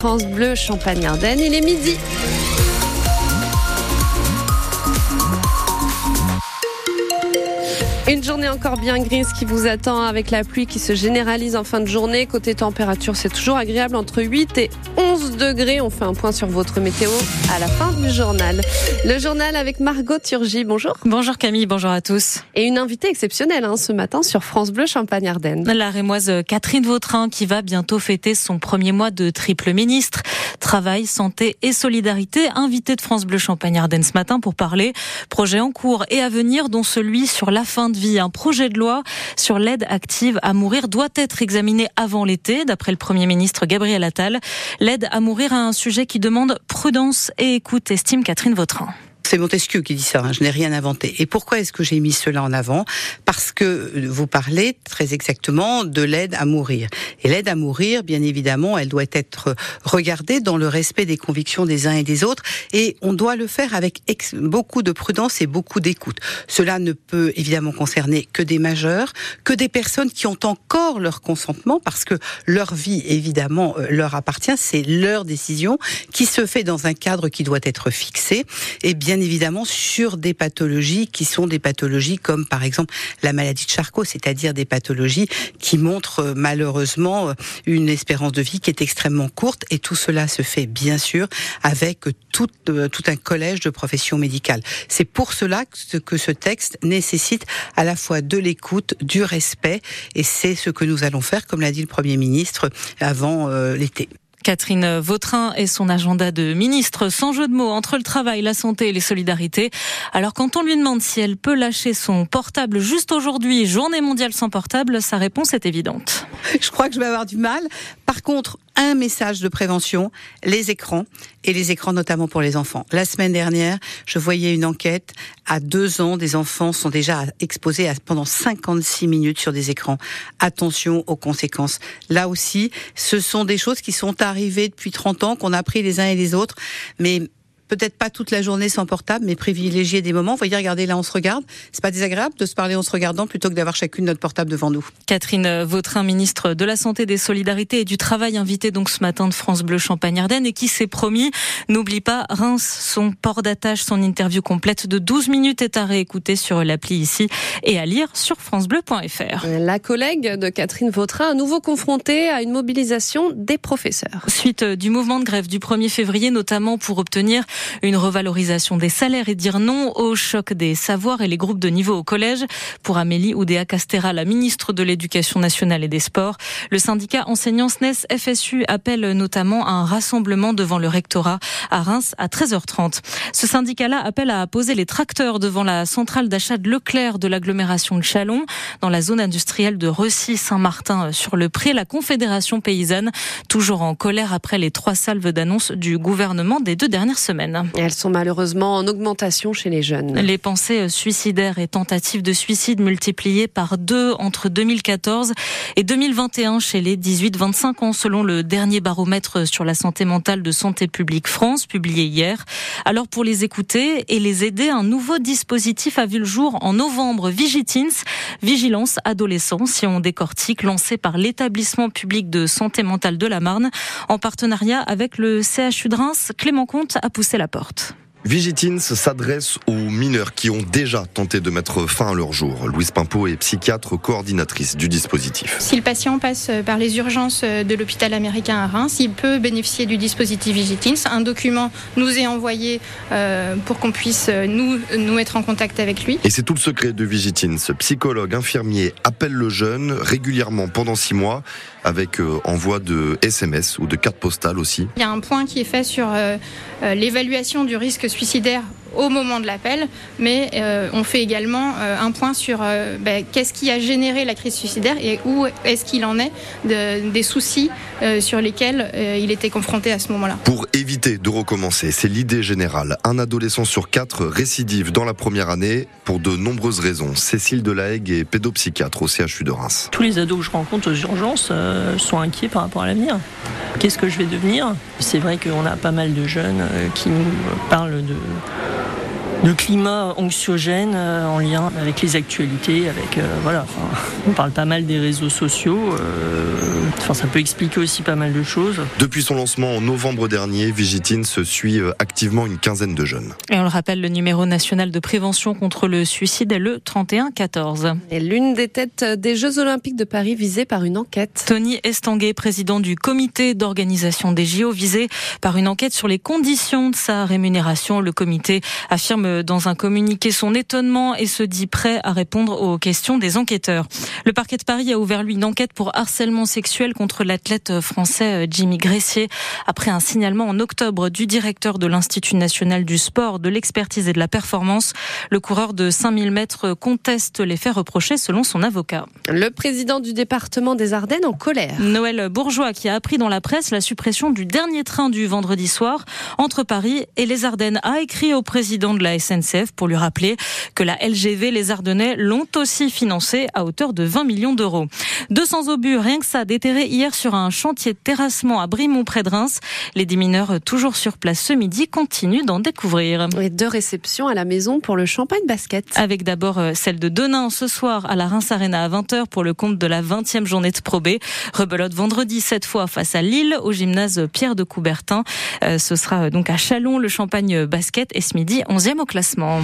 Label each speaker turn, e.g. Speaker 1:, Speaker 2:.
Speaker 1: France Bleu Champagne-Ardenne, il est midi. Une journée encore bien grise qui vous attend avec la pluie qui se généralise en fin de journée. Côté température, c'est toujours agréable entre 8 et 11 degrés. On fait un point sur votre météo à la fin du journal. Le journal avec Margot Turgy. Bonjour.
Speaker 2: Bonjour Camille, bonjour à tous.
Speaker 1: Et une invitée exceptionnelle hein, ce matin sur France Bleu Champagne-Ardenne.
Speaker 2: La rémoise Catherine Vautrin qui va bientôt fêter son premier mois de triple ministre. Travail, santé et solidarité. Invitée de France Bleu Champagne-Ardenne ce matin pour parler projets en cours et à venir dont celui sur la fin de Un projet de loi sur l'aide active à mourir doit être examiné avant l'été, d'après le Premier ministre Gabriel Attal. L'aide à mourir a un sujet qui demande prudence et écoute, estime Catherine Vautrin.
Speaker 3: C'est Montesquieu qui dit ça, hein, je n'ai rien inventé. Et pourquoi est-ce que j'ai mis cela en avant? Parce que vous parlez très exactement de l'aide à mourir. Et l'aide à mourir, bien évidemment, elle doit être regardée dans le respect des convictions des uns et des autres. Et on doit le faire avec beaucoup de prudence et beaucoup d'écoute. Cela ne peut évidemment concerner que des majeurs, que des personnes qui ont encore leur consentement, parce que leur vie, évidemment, euh, leur appartient, c'est leur décision, qui se fait dans un cadre qui doit être fixé. Et bien évidemment sur des pathologies qui sont des pathologies comme par exemple la maladie de Charcot, c'est-à-dire des pathologies qui montrent euh, malheureusement euh, une espérance de vie qui est extrêmement courte et tout cela se fait bien sûr avec tout, euh, tout un collège de professions médicales. C'est pour cela que ce texte nécessite à la fois de l'écoute, du respect et c'est ce que nous allons faire comme l'a dit le Premier ministre avant l'été.
Speaker 2: Catherine Vautrin et son agenda de ministre, sans jeu de mots, entre le travail, la santé et les solidarités. Alors quand on lui demande si elle peut lâcher son portable juste aujourd'hui, journée mondiale sans portable, sa réponse est évidente.
Speaker 3: Je crois que je vais avoir du mal. Par contre, un message de prévention, les écrans, et les écrans notamment pour les enfants. La semaine dernière, je voyais une enquête, à deux ans, des enfants sont déjà exposés à, pendant 56 minutes sur des écrans. Attention aux conséquences. Là aussi, ce sont des choses qui sont arrivées depuis 30 ans, qu'on a pris les uns et les autres, mais peut-être pas toute la journée sans portable, mais privilégier des moments. Vous voyez, regardez, là, on se regarde. C'est pas désagréable de se parler en se regardant plutôt que d'avoir chacune notre portable devant nous.
Speaker 2: Catherine Vautrin, ministre de la Santé, des Solidarités et du Travail, invitée donc ce matin de France Bleu Champagne-Ardenne et qui s'est promis, n'oublie pas, Reims, son port d'attache, son interview complète de 12 minutes est à réécouter sur l'appli ici et à lire sur francebleu.fr.
Speaker 1: La collègue de Catherine Vautrin, à nouveau confrontée à une mobilisation des professeurs.
Speaker 2: Suite du mouvement de grève du 1er février, notamment pour obtenir une revalorisation des salaires et dire non au choc des savoirs et les groupes de niveau au collège. Pour Amélie Oudéa Castera, la ministre de l'Éducation nationale et des Sports, le syndicat enseignant SNES FSU appelle notamment à un rassemblement devant le rectorat à Reims à 13h30. Ce syndicat-là appelle à poser les tracteurs devant la centrale d'achat de Leclerc de l'agglomération de Chalon, dans la zone industrielle de Recy-Saint-Martin sur le pré. La Confédération paysanne, toujours en colère après les trois salves d'annonces du gouvernement des deux dernières semaines.
Speaker 1: Elles sont malheureusement en augmentation chez les jeunes.
Speaker 2: Les pensées suicidaires et tentatives de suicide multipliées par deux entre 2014 et 2021 chez les 18-25 ans, selon le dernier baromètre sur la santé mentale de Santé publique France, publié hier. Alors pour les écouter et les aider, un nouveau dispositif a vu le jour en novembre, Vigitins, Vigilance adolescent, si on décortique, lancé par l'établissement public de santé mentale de la Marne, en partenariat avec le CHU de Reims. Clément Comte a poussé la porte.
Speaker 4: Vigitins s'adresse aux mineurs qui ont déjà tenté de mettre fin à leur jour. Louise Pimpo est psychiatre coordinatrice du dispositif.
Speaker 5: Si le patient passe par les urgences de l'hôpital américain à Reims, il peut bénéficier du dispositif Vigitins. Un document nous est envoyé euh, pour qu'on puisse nous, nous mettre en contact avec lui.
Speaker 4: Et c'est tout le secret de Vigitins. Psychologue, infirmier appelle le jeune régulièrement pendant six mois avec euh, envoi de SMS ou de carte postale aussi.
Speaker 5: Il y a un point qui est fait sur euh, l'évaluation du risque suicidaire au moment de l'appel, mais euh, on fait également euh, un point sur euh, ben, qu'est-ce qui a généré la crise suicidaire et où est-ce qu'il en est de, des soucis sur lesquels il était confronté à ce moment-là.
Speaker 4: Pour éviter de recommencer, c'est l'idée générale. Un adolescent sur quatre récidive dans la première année pour de nombreuses raisons. Cécile Delahague est pédopsychiatre au CHU de Reims.
Speaker 6: Tous les ados que je rencontre aux urgences sont inquiets par rapport à l'avenir. Qu'est-ce que je vais devenir? C'est vrai qu'on a pas mal de jeunes qui nous parlent de de climat anxiogène euh, en lien avec les actualités, avec voilà, on parle pas mal des réseaux sociaux. Ça peut expliquer aussi pas mal de choses.
Speaker 4: Depuis son lancement en novembre dernier, Vigitine se suit activement une quinzaine de jeunes.
Speaker 2: Et on le rappelle, le numéro national de prévention contre le suicide est le 3114.
Speaker 1: Et l'une des têtes des Jeux Olympiques de Paris visée par une enquête.
Speaker 2: Tony Estanguet, président du comité d'organisation des JO, visé par une enquête sur les conditions de sa rémunération. Le comité affirme dans un communiqué son étonnement et se dit prêt à répondre aux questions des enquêteurs. Le parquet de Paris a ouvert lui une enquête pour harcèlement sexuel contre l'athlète français Jimmy Gressier après un signalement en octobre du directeur de l'Institut national du sport, de l'expertise et de la performance. Le coureur de 5000 mètres conteste les faits reprochés selon son avocat.
Speaker 1: Le président du département des Ardennes en colère.
Speaker 2: Noël Bourgeois qui a appris dans la presse la suppression du dernier train du vendredi soir entre Paris et les Ardennes a écrit au président de la SNCF pour lui rappeler que la LGV Les Ardennais l'ont aussi financé à hauteur de 20 millions d'euros. 200 obus, rien que ça, déterrés hier sur un chantier de terrassement à Brimont près de Reims. Les démineurs toujours sur place ce midi continuent d'en découvrir.
Speaker 1: Et deux réceptions à la maison pour le champagne basket.
Speaker 2: Avec d'abord euh, celle de Denain ce soir à la Reims Arena à 20h pour le compte de la 20e journée de Pro B. Rebelote vendredi cette fois face à Lille au gymnase Pierre de Coubertin. Euh, ce sera donc à Chalon le champagne basket et ce midi 11e au classement.